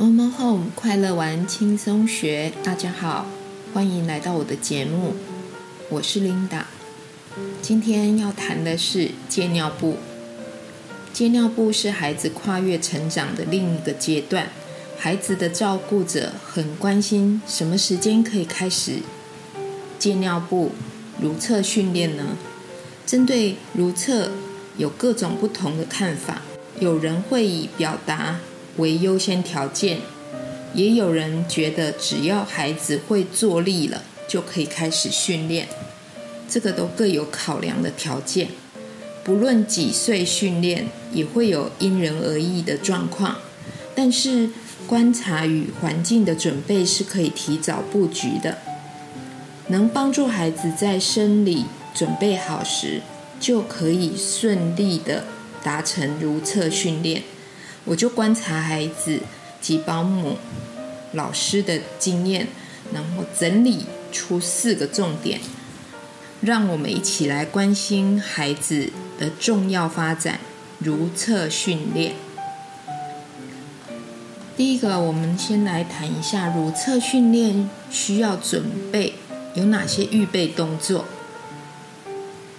Home Home 快乐玩轻松学，大家好，欢迎来到我的节目，我是 Linda。今天要谈的是戒尿布。戒尿布是孩子跨越成长的另一个阶段，孩子的照顾者很关心什么时间可以开始戒尿布如厕训练呢？针对如厕有各种不同的看法。有人会以表达为优先条件，也有人觉得只要孩子会坐立了就可以开始训练，这个都各有考量的条件。不论几岁训练，也会有因人而异的状况。但是观察与环境的准备是可以提早布局的，能帮助孩子在生理准备好时，就可以顺利的。达成如厕训练，我就观察孩子及保姆老师的经验，然后整理出四个重点，让我们一起来关心孩子的重要发展如厕训练。第一个，我们先来谈一下如厕训练需要准备有哪些预备动作。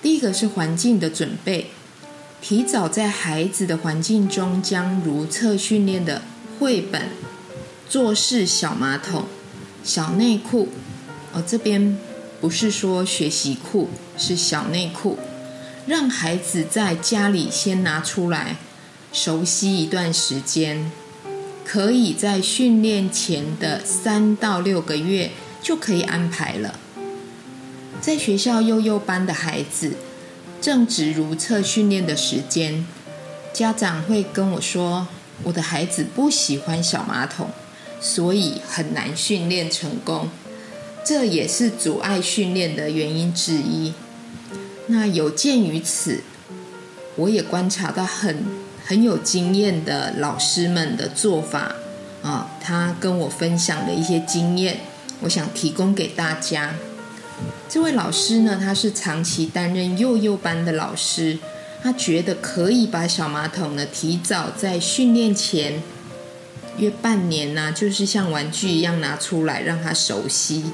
第一个是环境的准备。提早在孩子的环境中将如厕训练的绘本、坐式小马桶、小内裤，哦，这边不是说学习裤，是小内裤，让孩子在家里先拿出来熟悉一段时间，可以在训练前的三到六个月就可以安排了。在学校幼幼班的孩子。正值如厕训练的时间，家长会跟我说：“我的孩子不喜欢小马桶，所以很难训练成功。”这也是阻碍训练的原因之一。那有鉴于此，我也观察到很很有经验的老师们的做法啊，他跟我分享的一些经验，我想提供给大家。这位老师呢，他是长期担任幼幼班的老师，他觉得可以把小马桶呢提早在训练前约半年呢，就是像玩具一样拿出来让他熟悉。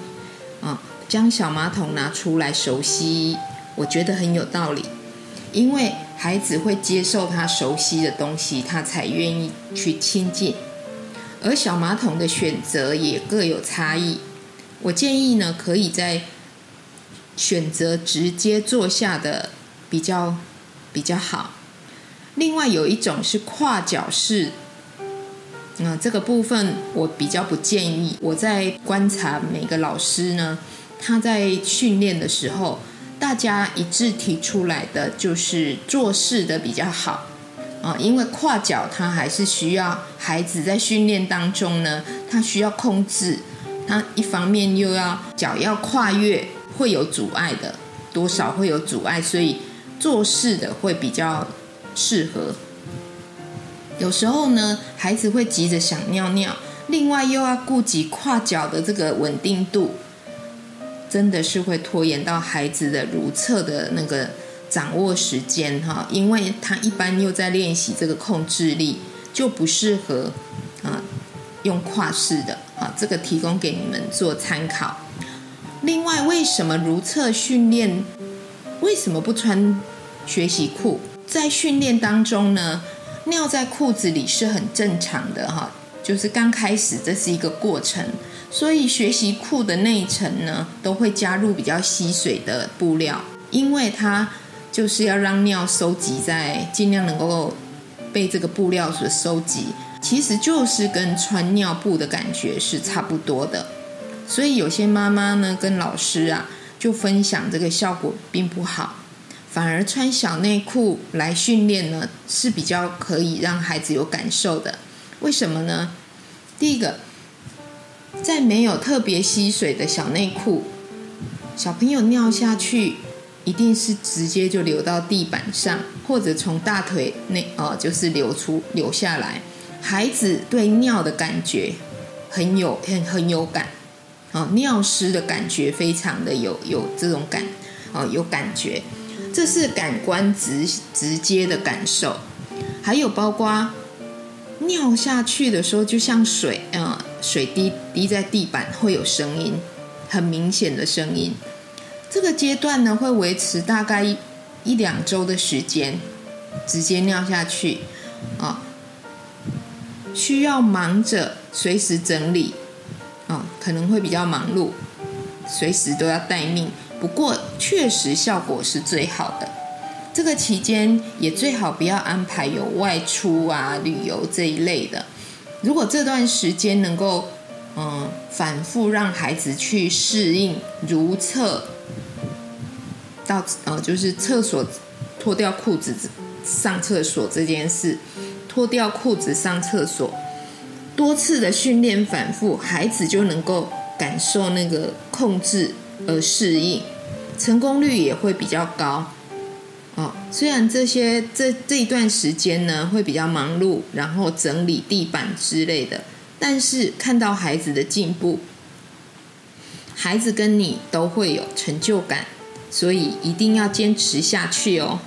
啊，将小马桶拿出来熟悉，我觉得很有道理，因为孩子会接受他熟悉的东西，他才愿意去亲近，而小马桶的选择也各有差异，我建议呢，可以在选择直接坐下的比较比较好。另外有一种是跨脚式，嗯，这个部分我比较不建议。我在观察每个老师呢，他在训练的时候，大家一致提出来的就是坐式的比较好啊，因为跨脚他还是需要孩子在训练当中呢，他需要控制，他一方面又要脚要跨越。会有阻碍的，多少会有阻碍，所以做事的会比较适合。有时候呢，孩子会急着想尿尿，另外又要顾及跨脚的这个稳定度，真的是会拖延到孩子的如厕的那个掌握时间哈，因为他一般又在练习这个控制力，就不适合啊用跨式的啊，这个提供给你们做参考。另外，为什么如厕训练为什么不穿学习裤？在训练当中呢，尿在裤子里是很正常的哈，就是刚开始这是一个过程，所以学习裤的内层呢都会加入比较吸水的布料，因为它就是要让尿收集在尽量能够被这个布料所收集，其实就是跟穿尿布的感觉是差不多的。所以有些妈妈呢跟老师啊就分享这个效果并不好，反而穿小内裤来训练呢是比较可以让孩子有感受的。为什么呢？第一个，在没有特别吸水的小内裤，小朋友尿下去一定是直接就流到地板上，或者从大腿内哦就是流出流下来。孩子对尿的感觉很有很很有感。哦，尿湿的感觉非常的有有这种感，哦，有感觉，这是感官直直接的感受。还有包括尿下去的时候，就像水，呃，水滴滴在地板会有声音，很明显的声音。这个阶段呢，会维持大概一两周的时间，直接尿下去，啊，需要忙着随时整理，啊，可能会比较忙碌，随时都要待命。不过，确实效果是最好的。这个期间也最好不要安排有外出啊、旅游这一类的。如果这段时间能够，嗯，反复让孩子去适应如厕到呃，就是厕所脱掉裤子上厕所这件事，脱掉裤子上厕所，多次的训练反复，孩子就能够感受那个控制而适应，成功率也会比较高。哦，虽然这些这这一段时间呢会比较忙碌，然后整理地板之类的，但是看到孩子的进步，孩子跟你都会有成就感，所以一定要坚持下去哦。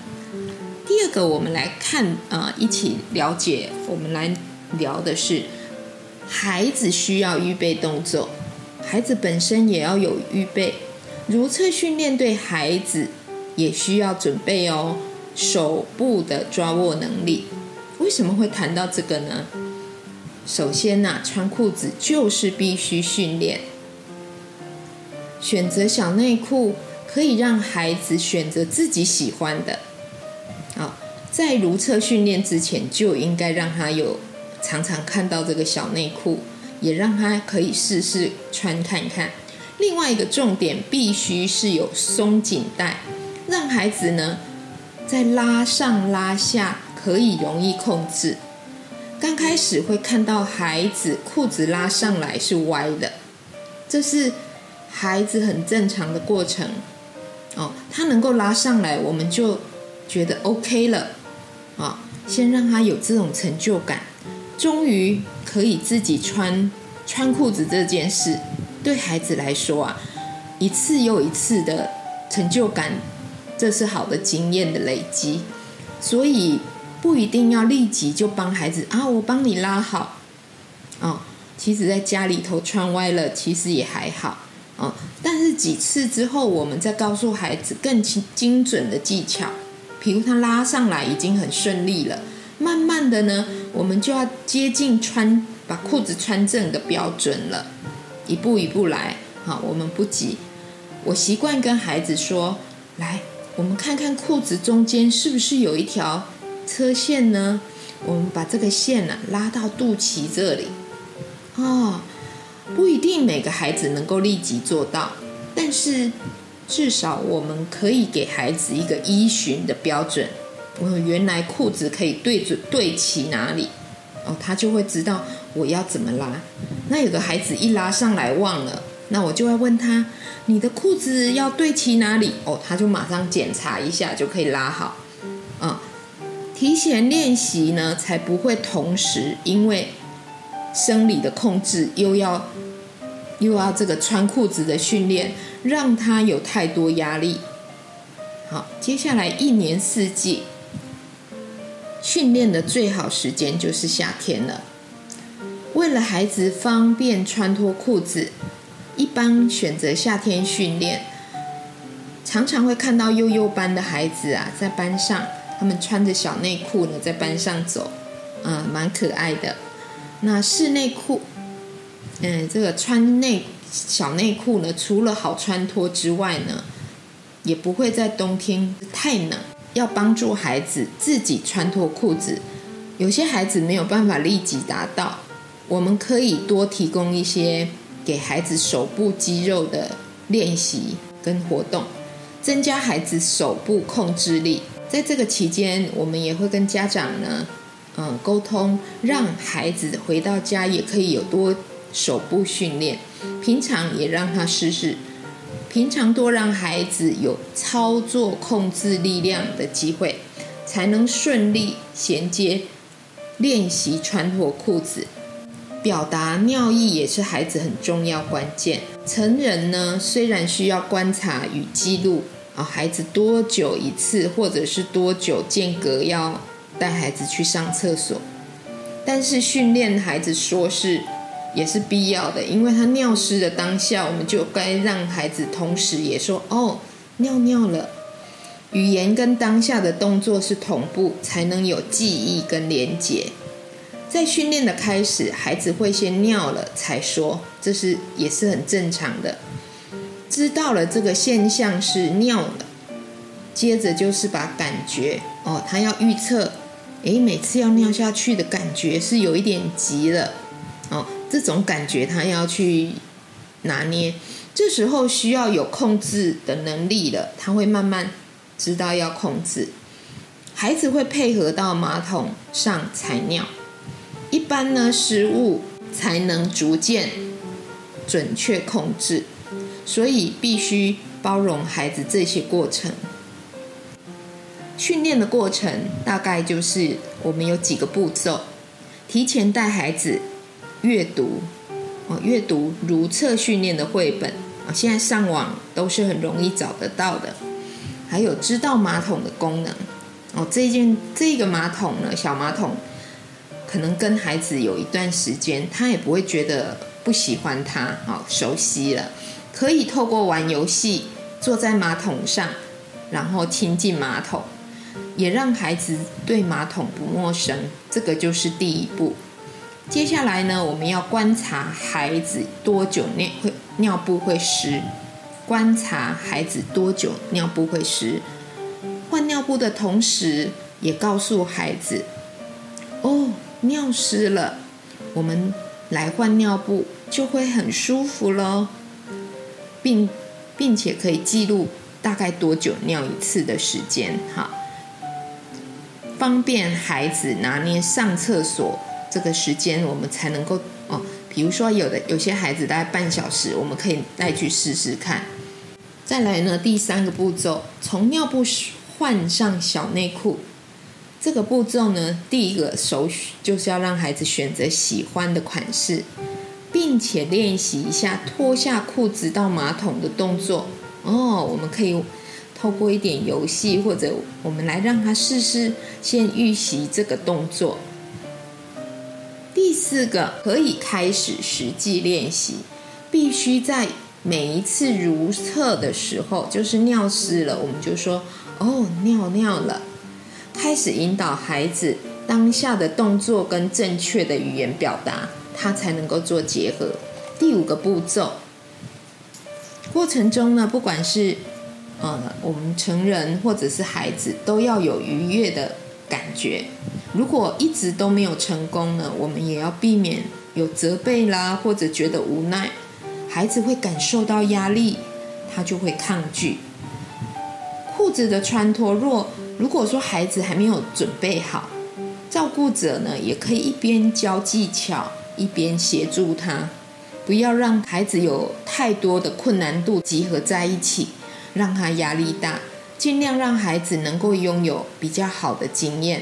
第二个，我们来看啊，一起了解，我们来聊的是孩子需要预备动作，孩子本身也要有预备，如厕训练对孩子。也需要准备哦，手部的抓握能力。为什么会谈到这个呢？首先呢，穿裤子就是必须训练。选择小内裤可以让孩子选择自己喜欢的。啊，在如厕训练之前就应该让他有常常看到这个小内裤，也让他可以试试穿看看。另外一个重点必须是有松紧带。让孩子呢，在拉上拉下可以容易控制。刚开始会看到孩子裤子拉上来是歪的，这是孩子很正常的过程。哦，他能够拉上来，我们就觉得 OK 了。啊，先让他有这种成就感，终于可以自己穿穿裤子这件事，对孩子来说啊，一次又一次的成就感。这是好的经验的累积，所以不一定要立即就帮孩子啊，我帮你拉好。哦，其实在家里头穿歪了，其实也还好。哦，但是几次之后，我们再告诉孩子更精精准的技巧，比如他拉上来已经很顺利了，慢慢的呢，我们就要接近穿把裤子穿正的标准了，一步一步来。好，我们不急。我习惯跟孩子说，来。我们看看裤子中间是不是有一条车线呢？我们把这个线呢拉到肚脐这里。哦，不一定每个孩子能够立即做到，但是至少我们可以给孩子一个依循的标准。我原来裤子可以对准对齐哪里，哦，他就会知道我要怎么拉。那有的孩子一拉上来忘了。那我就会问他，你的裤子要对齐哪里？哦，他就马上检查一下就可以拉好。嗯，提前练习呢，才不会同时因为生理的控制，又要又要这个穿裤子的训练，让他有太多压力。好，接下来一年四季训练的最好时间就是夏天了。为了孩子方便穿脱裤子。一般选择夏天训练，常常会看到幼幼班的孩子啊，在班上，他们穿着小内裤呢，在班上走，嗯，蛮可爱的。那室内裤，嗯，这个穿内小内裤呢，除了好穿脱之外呢，也不会在冬天太冷。要帮助孩子自己穿脱裤子，有些孩子没有办法立即达到，我们可以多提供一些。给孩子手部肌肉的练习跟活动，增加孩子手部控制力。在这个期间，我们也会跟家长呢，嗯，沟通，让孩子回到家也可以有多手部训练。平常也让他试试，平常多让孩子有操作控制力量的机会，才能顺利衔接练习穿脱裤子。表达尿意也是孩子很重要关键。成人呢，虽然需要观察与记录啊，孩子多久一次，或者是多久间隔要带孩子去上厕所，但是训练孩子说是也是必要的，因为他尿湿的当下，我们就该让孩子同时也说哦，尿尿了。语言跟当下的动作是同步，才能有记忆跟连结。在训练的开始，孩子会先尿了才说，这是也是很正常的。知道了这个现象是尿了，接着就是把感觉哦，他要预测，诶，每次要尿下去的感觉是有一点急了，这种感觉他要去拿捏，这时候需要有控制的能力了，他会慢慢。知道要控制，孩子会配合到马桶上采尿。一般呢，食物才能逐渐准确控制，所以必须包容孩子这些过程。训练的过程大概就是我们有几个步骤：提前带孩子阅读哦，阅读如厕训练的绘本啊，现在上网都是很容易找得到的。还有知道马桶的功能哦，这件这个马桶呢，小马桶可能跟孩子有一段时间，他也不会觉得不喜欢它，好熟悉了，可以透过玩游戏，坐在马桶上，然后亲近马桶，也让孩子对马桶不陌生，这个就是第一步。接下来呢，我们要观察孩子多久尿会尿布会湿。观察孩子多久尿布会湿，换尿布的同时，也告诉孩子：“哦，尿湿了，我们来换尿布就会很舒服喽。”并并且可以记录大概多久尿一次的时间，哈，方便孩子拿捏上厕所这个时间，我们才能够哦。比如说，有的有些孩子大概半小时，我们可以带去试试看。再来呢，第三个步骤，从尿布换上小内裤。这个步骤呢，第一个首就是要让孩子选择喜欢的款式，并且练习一下脱下裤子到马桶的动作。哦，我们可以透过一点游戏，或者我们来让他试试先预习这个动作。四个，可以开始实际练习，必须在。每一次如厕的时候，就是尿湿了，我们就说哦，尿尿了，开始引导孩子当下的动作跟正确的语言表达，他才能够做结合。第五个步骤，过程中呢，不管是呃我们成人或者是孩子，都要有愉悦的感觉。如果一直都没有成功呢，我们也要避免有责备啦，或者觉得无奈。孩子会感受到压力，他就会抗拒。裤子的穿脱，若如果说孩子还没有准备好，照顾者呢也可以一边教技巧，一边协助他，不要让孩子有太多的困难度集合在一起，让他压力大。尽量让孩子能够拥有比较好的经验，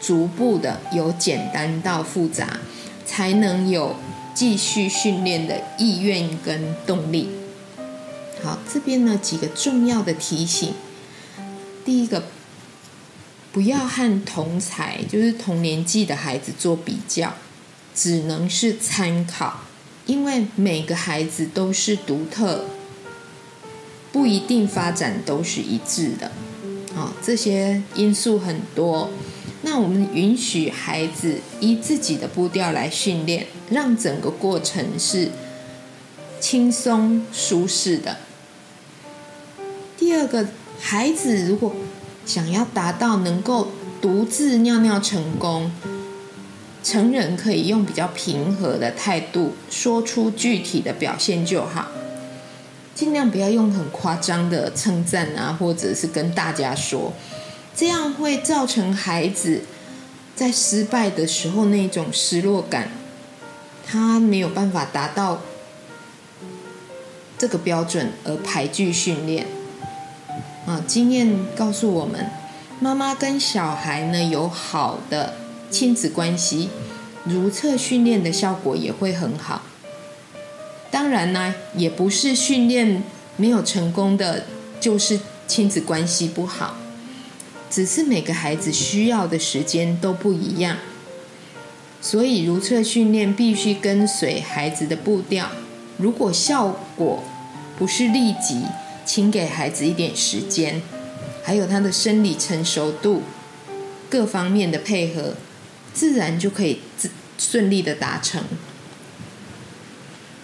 逐步的由简单到复杂，才能有。继续训练的意愿跟动力。好，这边呢几个重要的提醒。第一个，不要和同才，就是同年纪的孩子做比较，只能是参考，因为每个孩子都是独特，不一定发展都是一致的。啊，这些因素很多。那我们允许孩子依自己的步调来训练，让整个过程是轻松舒适的。第二个，孩子如果想要达到能够独自尿尿成功，成人可以用比较平和的态度说出具体的表现就好，尽量不要用很夸张的称赞啊，或者是跟大家说。这样会造成孩子在失败的时候那种失落感，他没有办法达到这个标准而排拒训练。啊，经验告诉我们，妈妈跟小孩呢有好的亲子关系，如厕训练的效果也会很好。当然呢，也不是训练没有成功的，就是亲子关系不好。只是每个孩子需要的时间都不一样。所以如厕训练必须跟随孩子的步调。如果效果不是立即，请给孩子一点时间，还有他的生理成熟度各方面的配合，自然就可以自顺利的达成。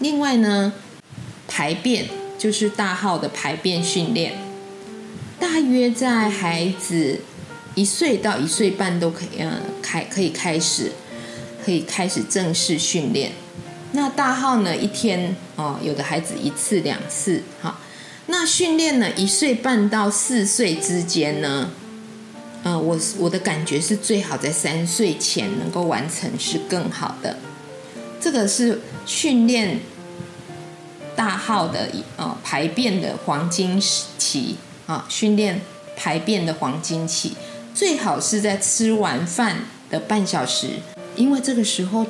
另外呢，排便就是大号的排便训练，大约在孩子一岁到一岁半都可以，嗯，开可以开始，可以开始正式训练。那大号呢，一天哦，有的孩子一次两次，哈。那训练呢，一岁半到四岁之间呢，嗯，我我的感觉是最好在三岁前能够完成是更好的。这个是训练大号的呃排便的黄金期啊，训练排便的黄金期，最好是在吃完饭的半小时，因为这个时候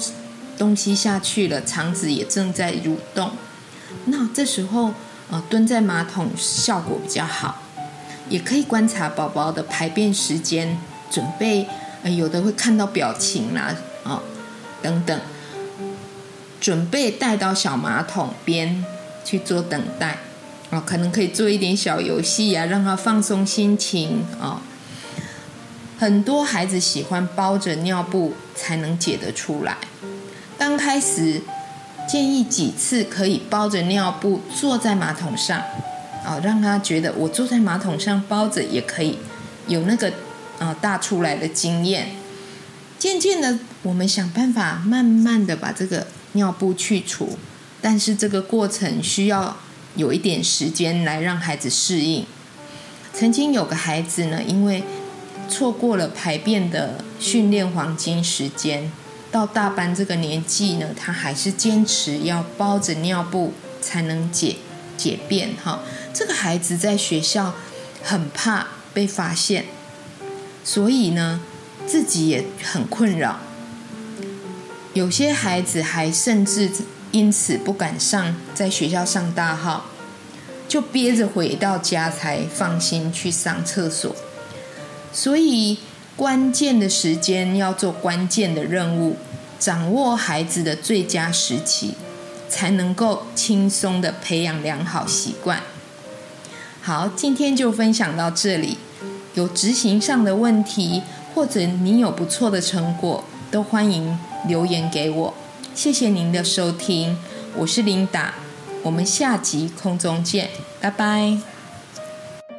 东西下去了，肠子也正在蠕动，那这时候呃蹲在马桶效果比较好，也可以观察宝宝的排便时间，准备有的会看到表情啦啊等等。准备带到小马桶边去做等待，哦，可能可以做一点小游戏呀，让他放松心情啊。很多孩子喜欢包着尿布才能解得出来。刚开始建议几次可以包着尿布坐在马桶上，哦，让他觉得我坐在马桶上包着也可以有那个啊大出来的经验。渐渐的，我们想办法慢慢的把这个。尿布去除，但是这个过程需要有一点时间来让孩子适应。曾经有个孩子呢，因为错过了排便的训练黄金时间，到大班这个年纪呢，他还是坚持要包着尿布才能解解便。哈，这个孩子在学校很怕被发现，所以呢，自己也很困扰。有些孩子还甚至因此不敢上在学校上大号，就憋着回到家才放心去上厕所。所以关键的时间要做关键的任务，掌握孩子的最佳时期，才能够轻松的培养良好习惯。好，今天就分享到这里。有执行上的问题，或者你有不错的成果，都欢迎。留言给我，谢谢您的收听，我是琳达，我们下集空中见，拜拜。